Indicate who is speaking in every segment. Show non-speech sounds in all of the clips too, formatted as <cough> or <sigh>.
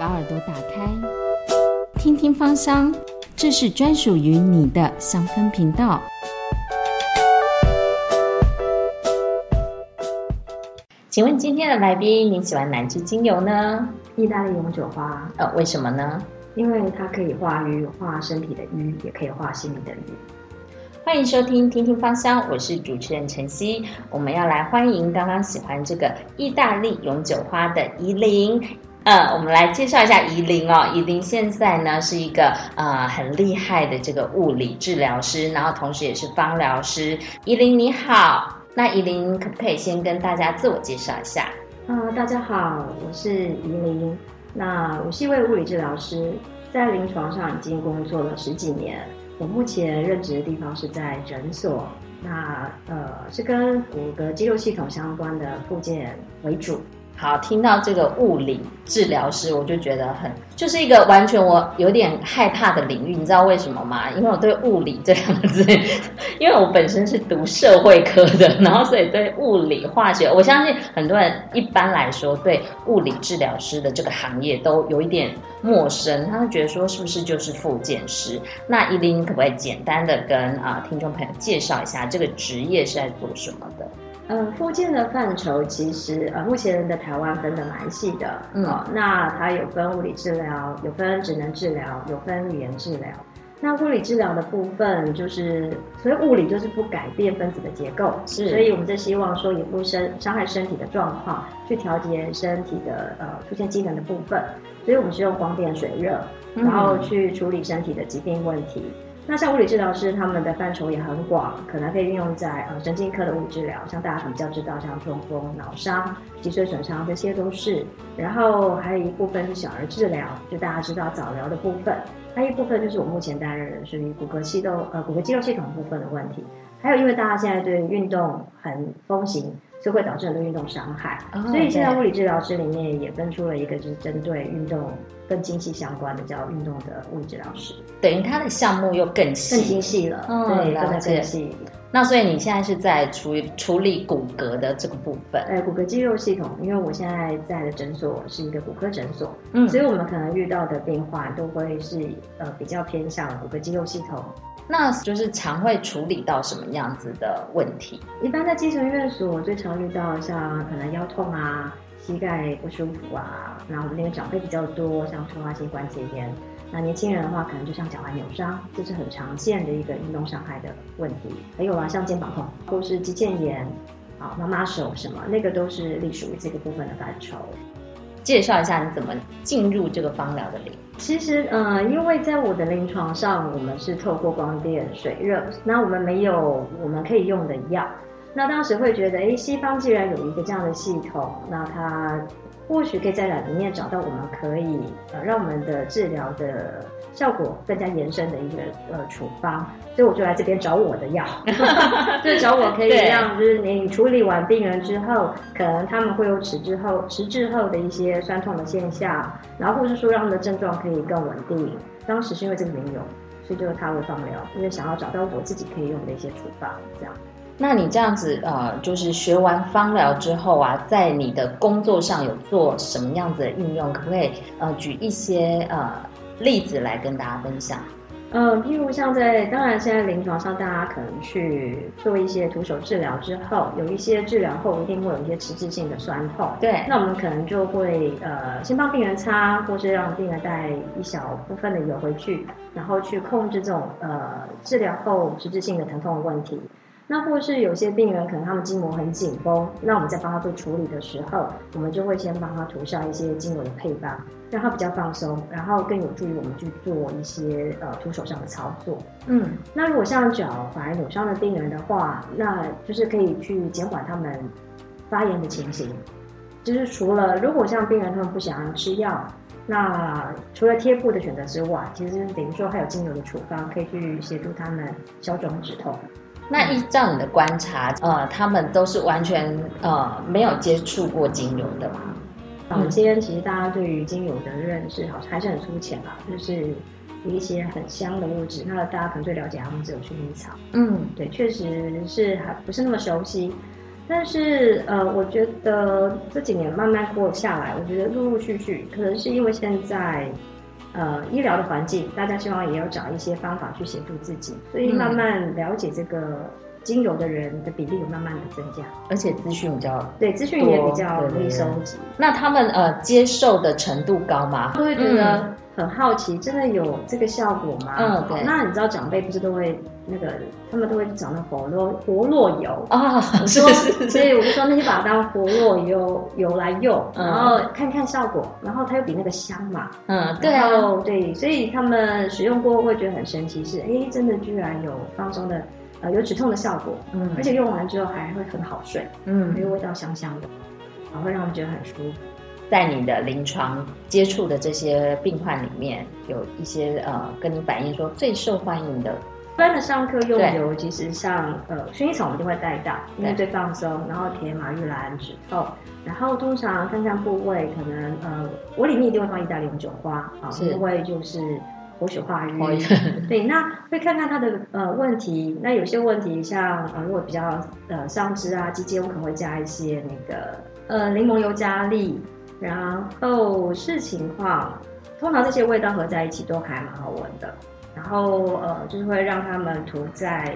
Speaker 1: 把耳朵打开，听听芳香，这是专属于你的香氛频道。请问今天的来宾，你喜欢哪支精油呢？
Speaker 2: 意大利永久花，
Speaker 1: 呃，为什么呢？
Speaker 2: 因为它可以化瘀，化身体的瘀，也可以化心里的瘀。
Speaker 1: 欢迎收听《听听芳香》，我是主持人晨曦。我们要来欢迎刚刚喜欢这个意大利永久花的怡琳。呃，我们来介绍一下怡琳哦。怡琳现在呢是一个呃很厉害的这个物理治疗师，然后同时也是芳疗师。怡琳你好，那怡琳可不可以先跟大家自我介绍一下？
Speaker 2: 啊，大家好，我是怡琳。那我是一位物理治疗师，在临床上已经工作了十几年。我目前任职的地方是在诊所，那呃是跟骨骼肌肉系统相关的附件为主。
Speaker 1: 好，听到这个物理治疗师，我就觉得很就是一个完全我有点害怕的领域，你知道为什么吗？因为我对物理这两个字，<laughs> 因为我本身是读社会科的，然后所以对物理化学，我相信很多人一般来说对物理治疗师的这个行业都有一点陌生，他会觉得说是不是就是复健师？那依琳可不可以简单的跟啊听众朋友介绍一下这个职业是在做什么的？
Speaker 2: 呃，附件的范畴其实呃，目前的台湾分的蛮细的，嗯，那它有分物理治疗，有分职能治疗，有分语言治疗。那物理治疗的部分就是，所以物理就是不改变分子的结构，
Speaker 1: 是，
Speaker 2: 所以我们就希望说，也不身伤害身体的状况，去调节身体的呃出现机能的部分。所以我们是用光电水热，然后去处理身体的疾病问题。那像物理治疗师，他们的范畴也很广，可能可以运用在呃神经科的物理治疗，像大家比较知道，像中风、脑伤、脊髓损伤这些都是。然后还有一部分是小儿治疗，就大家知道早疗的部分。还有一部分就是我目前担任的是于骨骼系统呃骨骼肌肉系统部分的问题。还有因为大家现在对运动很风行。就会导致很多运动伤害，所以现在物理治疗师里面也分出了一个，就是针对运动更精细相关的，叫运动的物理治疗师。
Speaker 1: 等于他的项目又更细、
Speaker 2: 更精细了，对，更更细。
Speaker 1: 那所以你现在是在处处理骨骼的这个部分？
Speaker 2: 哎，骨骼肌肉系统，因为我现在在的诊所是一个骨科诊所，嗯，所以我们可能遇到的病患都会是呃比较偏向骨骼肌肉系统。
Speaker 1: 那就是常会处理到什么样子的问题？
Speaker 2: 一般在基层院所最常遇到像可能腰痛啊、膝盖不舒服啊，然后我们那个长辈比较多，像突发性关节炎。那年轻人的话，可能就像脚踝扭伤，这是很常见的一个运动伤害的问题。还有啊，像肩膀痛或是肌腱炎，啊妈妈手什么，那个都是隶属于这个部分的范畴。
Speaker 1: 介绍一下你怎么进入这个芳疗的领域。
Speaker 2: 其实，呃，因为在我的临床上，我们是透过光电水热，那我们没有我们可以用的药。那当时会觉得，哎，西方既然有一个这样的系统，那它。或许可以在里面找到我们可以呃让我们的治疗的效果更加延伸的一个呃处方，所以我就来这边找我的药，<laughs> 就找我可以让就是你处理完病人之后，可能他们会有迟滞后迟滞后的一些酸痛的现象，然后或是说让他们的症状可以更稳定。当时是因为这个没有，所以就他会放疗，因为想要找到我自己可以用的一些处方这样。
Speaker 1: 那你这样子呃，就是学完芳疗之后啊，在你的工作上有做什么样子的应用？可不可以呃举一些呃例子来跟大家分享？
Speaker 2: 嗯，譬如像在当然现在临床上，大家可能去做一些徒手治疗之后，有一些治疗后一定会有一些迟滞性的酸痛。
Speaker 1: 对，
Speaker 2: 那我们可能就会呃先帮病人擦，或是让病人带一小部分的油回去，然后去控制这种呃治疗后迟滞性的疼痛的问题。那或是有些病人可能他们筋膜很紧绷，那我们在帮他做处理的时候，我们就会先帮他涂上一些精油的配方，让他比较放松，然后更有助于我们去做一些呃徒手上的操作。嗯，那如果像脚踝扭伤的病人的话，那就是可以去减缓他们发炎的情形。就是除了如果像病人他们不想要吃药，那除了贴布的选择之外，其实等于说还有精油的处方可以去协助他们消肿止痛。
Speaker 1: 那依照你的观察，呃，他们都是完全呃没有接触过精油的吗？
Speaker 2: 坊间其实大家对于精油的认识好像还是很粗浅吧，就是一些很香的物质。那大家可能最了解他们只有薰衣草。嗯，对，确实是还不是那么熟悉。但是呃，我觉得这几年慢慢过下来，我觉得陆陆续续，可能是因为现在呃医疗的环境，大家希望也要找一些方法去协助自己，所以慢慢了解这个精油的人的比例有慢慢的增加，
Speaker 1: 而且资讯比较
Speaker 2: 对资讯也比较容易收集。
Speaker 1: 那他们呃接受的程度高吗？
Speaker 2: 都会觉得。很好奇，真的有这个效果吗？
Speaker 1: 嗯，对。
Speaker 2: 那你知道长辈不是都会那个，他们都会讲那活络活络油
Speaker 1: 啊？<laughs>
Speaker 2: 说，所以我就说，那就把它当活络油油来用，然后看看效果。然后它又比那个香嘛。
Speaker 1: 嗯，对啊，
Speaker 2: 对。所以他们使用过会觉得很神奇，是哎，真的居然有放松的，呃，有止痛的效果。嗯，而且用完之后还会很好睡。嗯，因为味道香香的，然后会让人觉得很舒服。
Speaker 1: 在你的临床接触的这些病患里面，有一些呃跟你反映说最受欢迎的。
Speaker 2: 一般的上课用油，其实像呃薰衣草我们就会带到，因为最放松。然后填马玉兰止痛，然后通常看看部位，可能呃我里面一定会放意大利红酒花啊，因为就是活血化瘀。<laughs> 对，那会看看他的呃问题。那有些问题像呃如果比较呃上肢啊肌腱，我可能会加一些那个呃柠檬油加力。然后视情况，通常这些味道合在一起都还蛮好闻的。然后呃，就是会让他们涂在，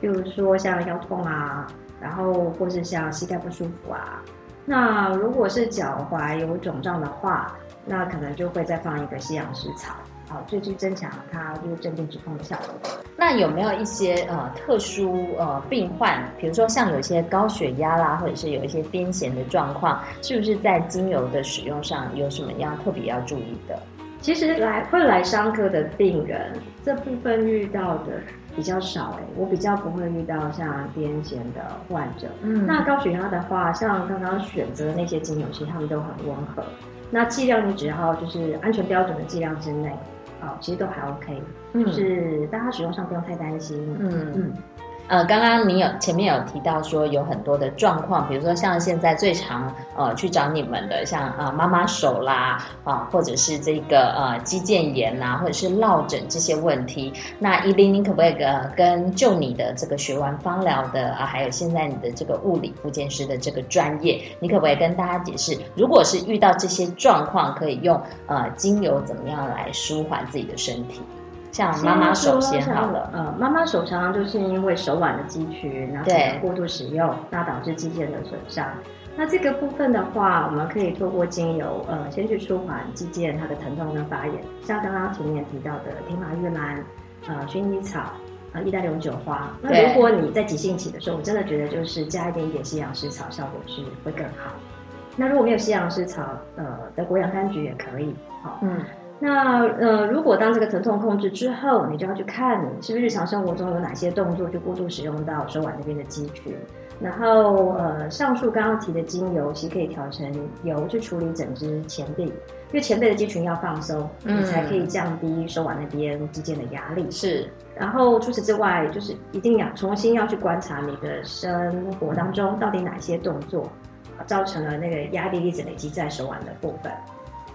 Speaker 2: 比如说像腰痛啊，然后或是像膝盖不舒服啊。那如果是脚踝有肿胀的话，那可能就会再放一个西洋石草。好，就去增强它就是镇定止痛的效果。
Speaker 1: 那有没有一些呃特殊呃病患，比如说像有一些高血压啦，或者是有一些癫痫的状况，是不是在精油的使用上有什么样特别要注意的？
Speaker 2: 其实来会来上课的病人，这部分遇到的比较少哎，我比较不会遇到像癫痫的患者。嗯，那高血压的话，像刚刚选择的那些精油，其实他们都很温和。那剂量你只要就是安全标准的剂量之内。其实都还 OK，就是大家使用上不用太担心。嗯嗯。
Speaker 1: 呃，刚刚你有前面有提到说有很多的状况，比如说像现在最常呃去找你们的，像啊妈妈手啦啊，或者是这个呃肌腱炎啦，或者是落枕这些问题。那依琳，你可不可以呃跟就你的这个学完芳疗的啊，还有现在你的这个物理复健师的这个专业，你可不可以跟大家解释，如果是遇到这些状况，可以用呃精油怎么样来舒缓自己的身体？像妈妈手先好了，
Speaker 2: 呃，妈妈手常常就是因为手腕的肌群，然后过度使用，那导致肌腱的损伤。那这个部分的话，我们可以透过精油，呃，先去舒缓肌腱它的疼痛跟发炎。像刚刚前面提到的天麻玉兰，呃，薰衣草，呃，意大利永久花。那如果你在急性期的时候，我真的觉得就是加一点点西洋石草，效果是会更好。那如果没有西洋石草，呃，德国洋甘菊也可以。好，嗯。那呃，如果当这个疼痛控制之后，你就要去看你是不是日常生活中有哪些动作就过度使用到手腕那边的肌群。然后呃，上述刚刚提的精油其实可以调成油去处理整只前臂，因为前臂的肌群要放松，你才可以降低手腕那边肌腱的压力。
Speaker 1: 是。
Speaker 2: 然后除此之外，就是一定要重新要去观察你的生活当中到底哪些动作造成了那个压力一直累积在手腕的部分。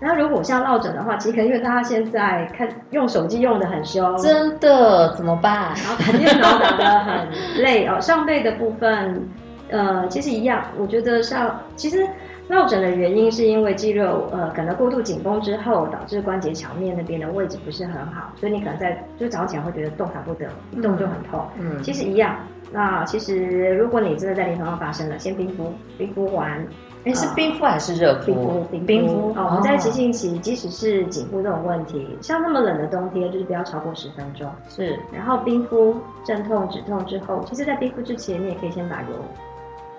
Speaker 2: 然后，如果像落枕的话，其实可能因为大家现在看用手机用的很凶，
Speaker 1: 真的怎么办？
Speaker 2: 然后打电脑打的很累哦。上背的部分，呃，其实一样。我觉得像其实落枕的原因是因为肌肉呃可能过度紧绷之后，导致关节桥面那边的位置不是很好，所以你可能在就早上起来会觉得动弹不得，一动就很痛。嗯，其实一样。那其实如果你真的在临床上发生了，先冰敷，冰敷完。
Speaker 1: 哎，是冰敷还是热
Speaker 2: 敷？冰敷，
Speaker 1: 冰敷。
Speaker 2: 哦，我们在急性期，即使是颈部这种问题，像那么冷的冬天，就是不要超过十分钟。
Speaker 1: 是，
Speaker 2: 然后冰敷镇痛止痛之后，其实，在冰敷之前，你也可以先把油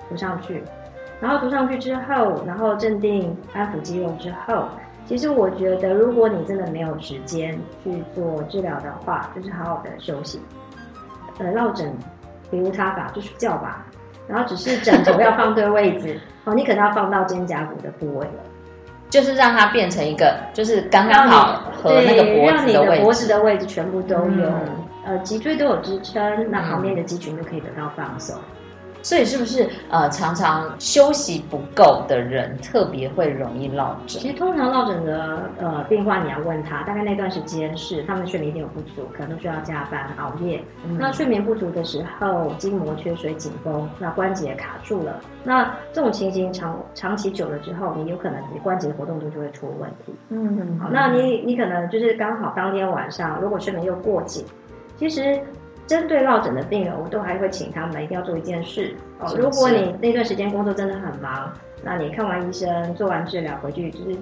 Speaker 2: 涂上去，然后涂上去之后，然后镇定安抚肌肉之后，其实我觉得，如果你真的没有时间去做治疗的话，就是好好的休息。呃，落枕，比如他吧，就睡觉吧。然后只是枕头要放对位置 <laughs> 哦，你可能要放到肩胛骨的部位了，
Speaker 1: 就是让它变成一个，就是刚刚好和那个脖子的位置，
Speaker 2: 脖子的位置全部都有，呃，脊椎都有支撑，那旁边的肌群就可以得到放松。
Speaker 1: 所以是不是呃常常休息不够的人特别会容易落枕？
Speaker 2: 其实通常落枕的呃病患，你要问他，大概那段时间是他们睡眠一定有不足，可能都需要加班熬夜。那睡眠不足的时候，筋膜缺水紧绷，那关节卡住了。那这种情形长长期久了之后，你有可能你关节活动度就会出问题。嗯，好，那你你可能就是刚好当天晚上如果睡眠又过紧，其实。针对落枕的病人，我都还会请他们一定要做一件事哦。如果你那段时间工作真的很忙，那你看完医生、做完治疗回去，就是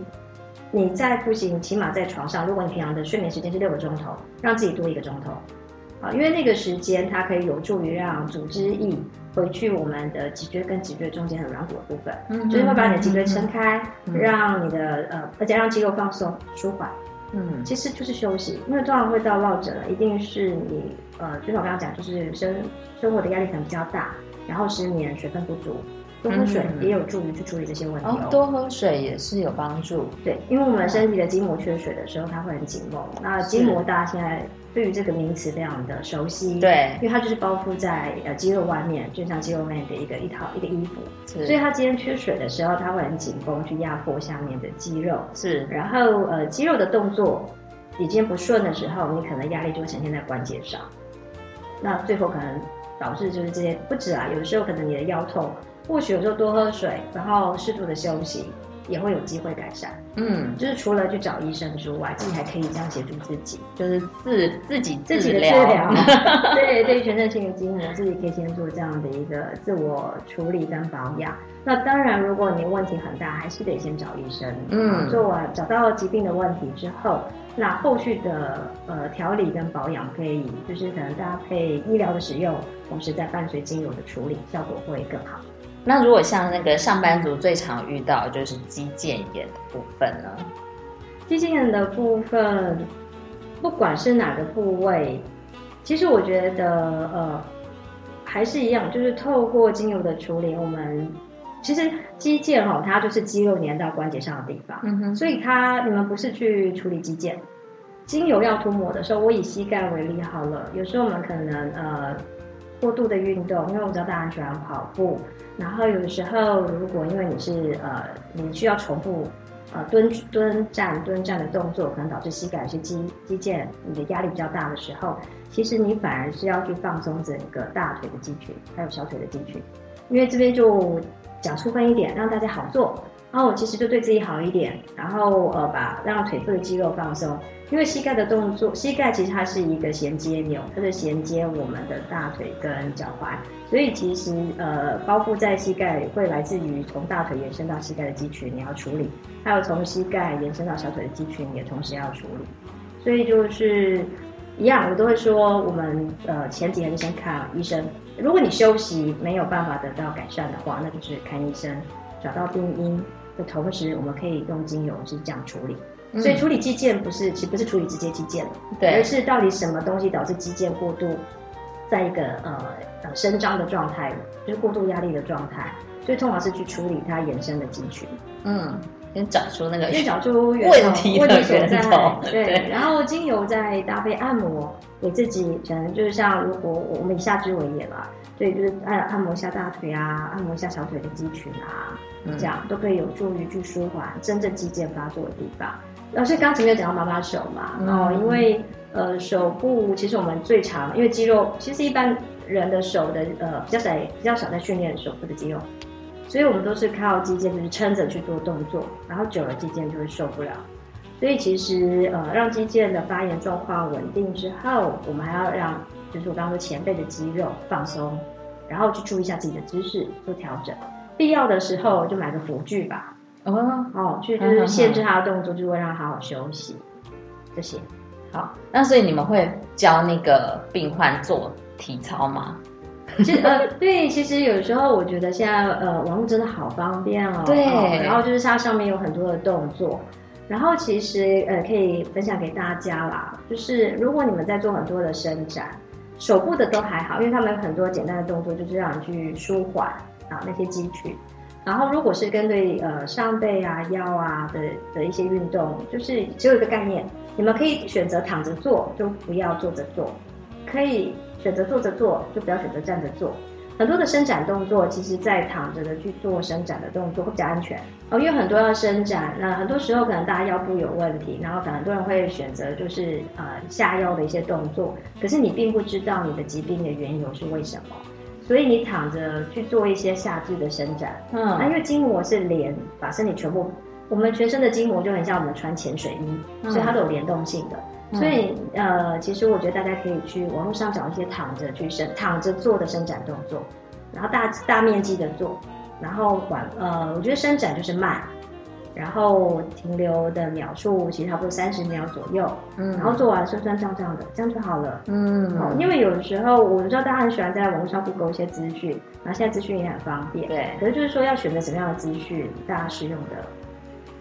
Speaker 2: 你再不行，起码在床上，如果你平常的睡眠时间是六个钟头，让自己多一个钟头啊，因为那个时间它可以有助于让组织液回去我们的脊椎跟脊椎中间很软骨的部分，嗯，就是会把你的脊椎撑开，让你的呃，而且让肌肉放松、舒缓。嗯，其实就是休息，因为通常会到落枕了，一定是你呃，就像我刚刚讲，就是生生活的压力可能比较大，然后失眠、水分不足，多喝水也有助于去处理这些问题哦。
Speaker 1: 多喝水也是有帮助，
Speaker 2: 对，因为我们身体的筋膜缺水的时候，它会很紧绷。那筋膜大家现在。对于这个名词非常的熟悉，
Speaker 1: 对，
Speaker 2: 因为它就是包覆在呃肌肉外面，就像肌肉外面的一个一套一个衣服，所以它今天缺水的时候，它会很紧绷去压迫下面的肌肉，
Speaker 1: 是。
Speaker 2: 然后呃肌肉的动作已经不顺的时候，你可能压力就会呈现在关节上，那最后可能导致就是这些不止啊，有的时候可能你的腰痛，或许有时候多喝水，然后适度的休息。也会有机会改善，嗯，就是除了去找医生之外，自己还可以这样协助自己，
Speaker 1: 就是自自己
Speaker 2: 自己的治疗，<laughs> 对对，全身性的筋膜，自己可以先做这样的一个自我处理跟保养。那当然，如果你问题很大，还是得先找医生，嗯，做完找到疾病的问题之后，那后续的呃调理跟保养可以就是可能搭配医疗的使用，同时再伴随精油的处理，效果会更好。
Speaker 1: 那如果像那个上班族最常遇到就是肌腱炎的部分呢？
Speaker 2: 肌腱炎的部分，不管是哪个部位，其实我觉得呃还是一样，就是透过精油的处理，我们其实肌腱哈，它就是肌肉粘到关节上的地方，嗯哼，所以它你们不是去处理肌腱，精油要涂抹的时候，我以膝盖为例好了，有时候我们可能呃。过度的运动，因为我知道大家喜欢跑步，然后有的时候，如果因为你是呃，你需要重复呃蹲蹲站蹲站的动作，可能导致膝盖有些肌肌腱你的压力比较大的时候，其实你反而是要去放松整个大腿的肌群，还有小腿的肌群，因为这边就讲粗分一点，让大家好做。然后我其实就对自己好一点，然后呃把让腿部的肌肉放松，因为膝盖的动作，膝盖其实它是一个衔接钮，它是衔接我们的大腿跟脚踝，所以其实呃包覆在膝盖会来自于从大腿延伸到膝盖的肌群你要处理，还有从膝盖延伸到小腿的肌群也同时要处理，所以就是一样，我都会说我们呃前几天就先看医生，如果你休息没有办法得到改善的话，那就是看医生。找到病因的同时，我们可以用精油是这样处理。所以处理肌腱不是，其实不是处理直接肌腱对，而是到底什么东西导致肌腱过度，在一个呃呃伸张的状态，就是过度压力的状态。所以通常是去处理它延伸的肌群。
Speaker 1: 嗯，先找出那个，
Speaker 2: 先找出
Speaker 1: 问题
Speaker 2: 问
Speaker 1: 题所
Speaker 2: 在。对，然后精油再搭配按摩，给自己可能就是像如果我们以下肢为也吧。对，就是按按摩一下大腿啊，按摩一下小腿的肌群啊，这样都可以有助于去舒缓真正肌腱发作的地方。老师刚前面讲到妈妈手嘛，哦，因为呃手部其实我们最常，因为肌肉其实一般人的手的呃比较少比较少在训练手部的肌肉，所以我们都是靠肌腱就是撑着去做动作，然后久了肌腱就会受不了。所以其实呃让肌腱的发炎状况稳定之后，我们还要让。就是我刚刚说前背的肌肉放松，然后去注意一下自己的姿势做调整，必要的时候就买个辅具吧。哦哦，去就是限制他的动作，就会让他好好休息。这些
Speaker 1: 好，那所以你们会教那个病患做体操吗？<laughs>
Speaker 2: 其实呃，对，其实有时候我觉得现在呃网络真的好方便哦。
Speaker 1: 对，
Speaker 2: 然后就是它上面有很多的动作。然后其实呃可以分享给大家啦，就是如果你们在做很多的伸展。手部的都还好，因为他们有很多简单的动作，就是让你去舒缓啊那些肌群。然后如果是针对呃上背啊、腰啊的的一些运动，就是只有一个概念，你们可以选择躺着做，就不要坐着做；可以选择坐着做，就不要选择站着做。很多的伸展动作，其实在躺着的去做伸展的动作会比较安全。哦，因为很多要伸展，那很多时候可能大家腰部有问题，然后可能很多人会选择就是呃下腰的一些动作，可是你并不知道你的疾病的缘由是为什么，所以你躺着去做一些下肢的伸展，嗯，那因为筋膜是连把身体全部，我们全身的筋膜就很像我们穿潜水衣，所以它都有联动性的。所以，呃，其实我觉得大家可以去网络上找一些躺着去伸、躺着做的伸展动作，然后大大面积的做，然后缓，呃，我觉得伸展就是慢，然后停留的秒数其实差不多三十秒左右，嗯，然后做完酸酸胀胀的，这样就好了，嗯，因为有的时候我知道大家很喜欢在网络上 Google 一些资讯，然后现在资讯也很方便，
Speaker 1: 对，
Speaker 2: 可是就是说要选择什么样的资讯，大家使用的，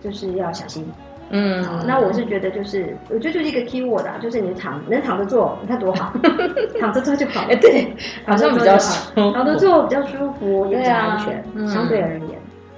Speaker 2: 就是要小心。嗯，那我是觉得就是，我觉得就是一个 key word 啊，就是你躺能躺着做，你看多好，<laughs> 躺着做就好。
Speaker 1: 哎，对，好像比较
Speaker 2: 躺着做比较舒服，也比较安全，相对而言。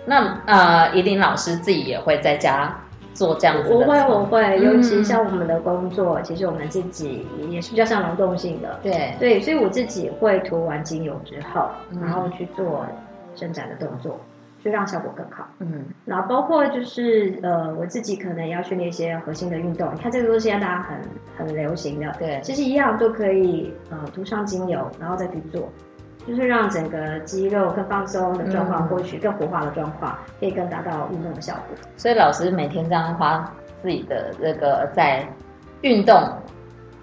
Speaker 1: 那呃，怡琳老师自己也会在家做这样子
Speaker 2: 我会，我会，尤其像我们的工作，其实我们自己也是比较像劳动性的。
Speaker 1: 对
Speaker 2: 对，所以我自己会涂完精油之后，然后去做伸展的动作。就让效果更好。嗯，然后包括就是呃，我自己可能要训练一些核心的运动。你看这个都是现在大家很很流行的，
Speaker 1: 对，
Speaker 2: 其实一样都可以呃涂上精油，然后再去做，就是让整个肌肉更放松的状况，获取更活化的状况，可以更达到运动的效果。
Speaker 1: 所以老师每天这样花自己的这个在运动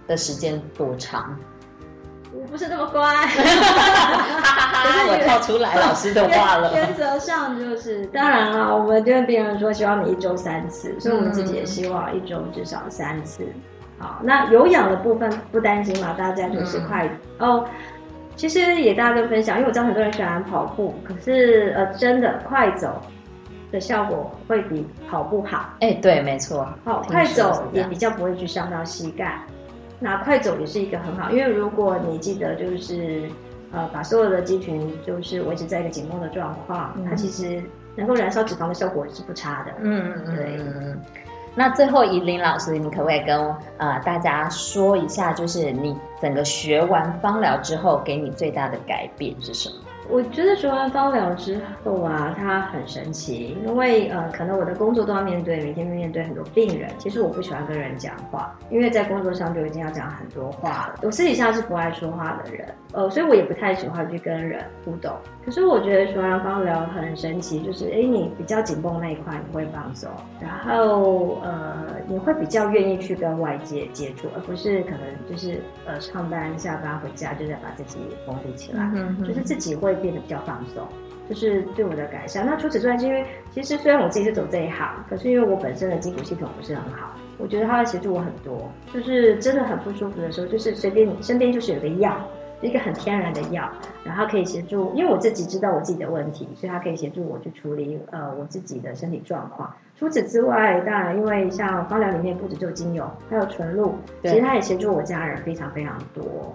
Speaker 1: 的时间多长？
Speaker 2: 我不是那么乖，<laughs>
Speaker 1: 可是我跳出来老师的话了。
Speaker 2: 原则上就是，当然了，我们跟病人说希望你一周三次，所以我们自己也希望一周至少三次。好，那有氧的部分不担心嘛？大家就是快哦。其实也大家跟分享，因为我知道很多人喜欢跑步，可是呃，真的快走的效果会比跑步好。
Speaker 1: 哎，对，没错。
Speaker 2: 好，快走也比较不会去伤到膝盖。那快走也是一个很好，因为如果你记得就是，呃，把所有的肌群就是维持在一个紧绷的状况，它其实能够燃烧脂肪的效果是不差的。嗯嗯对。
Speaker 1: 那最后，怡林老师，你可不可以跟呃大家说一下，就是你整个学完芳疗之后，给你最大的改变是什么？
Speaker 2: 我觉得学完芳疗之后啊，它很神奇，因为呃，可能我的工作都要面对，每天面对很多病人。其实我不喜欢跟人讲话，因为在工作上就已经要讲很多话了。我私底下是不爱说话的人，呃，所以我也不太喜欢去跟人互动。可是我觉得学完芳疗很神奇，就是哎，你比较紧绷那一块你会放松，然后呃，你会比较愿意去跟外界接触，而不是可能就是呃上班下班回家就在把自己封闭起来，嗯就是自己会。变得比较放松，就是对我的改善。那除此之外，是因为其实虽然我自己是走这一行，可是因为我本身的筋骨系统不是很好，我觉得它会协助我很多。就是真的很不舒服的时候，就是随便你身边就是有个药，一个很天然的药，然后可以协助。因为我自己知道我自己的问题，所以它可以协助我去处理呃我自己的身体状况。除此之外，当然因为像芳疗里面不止就精油，还有纯露，其实它也协助我家人非常非常多。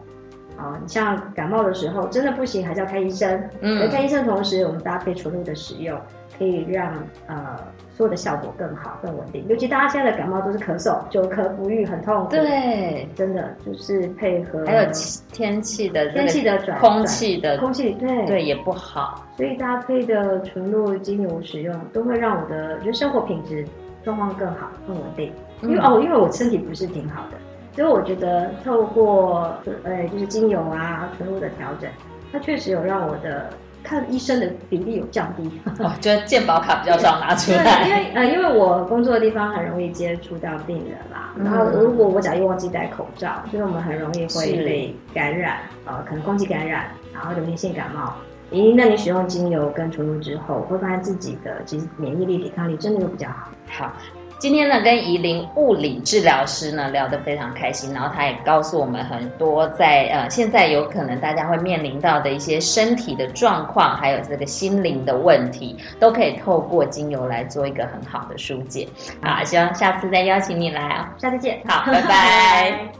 Speaker 2: 啊，你像感冒的时候真的不行，还是要看医生。嗯，看医生同时，我们搭配纯露的使用，可以让呃所有的效果更好、更稳定。尤其大家现在的感冒都是咳嗽，久咳不愈，很痛苦。
Speaker 1: 对，
Speaker 2: 真的就是配合
Speaker 1: 还有天气的
Speaker 2: 天气的转
Speaker 1: 空气的
Speaker 2: 空气对
Speaker 1: 对也不好，
Speaker 2: 所以搭配的纯露精油使用都会让我的觉得生活品质状况更好、更稳定。因为哦，因为我身体不是挺好的。所以我觉得透过呃就是精油啊纯露的调整，它确实有让我的看医生的比例有降低。
Speaker 1: 哦，就是健保卡比较少拿出来。
Speaker 2: 因为呃因为我工作的地方很容易接触到病人啦，然后如果我假如忘记戴口罩，所以我们很容易会被感染，呃可能空气感染，然后流行性感冒。咦，那你使用精油跟纯露之后，会发现自己的其实免疫力、抵抗力真的又比较好。
Speaker 1: 好。今天呢，跟怡琳物理治疗师呢聊得非常开心，然后他也告诉我们很多在呃现在有可能大家会面临到的一些身体的状况，还有这个心灵的问题，都可以透过精油来做一个很好的疏解。好，希望下次再邀请你来啊，
Speaker 2: 下次见，
Speaker 1: 好，拜拜。<laughs> <laughs> <laughs>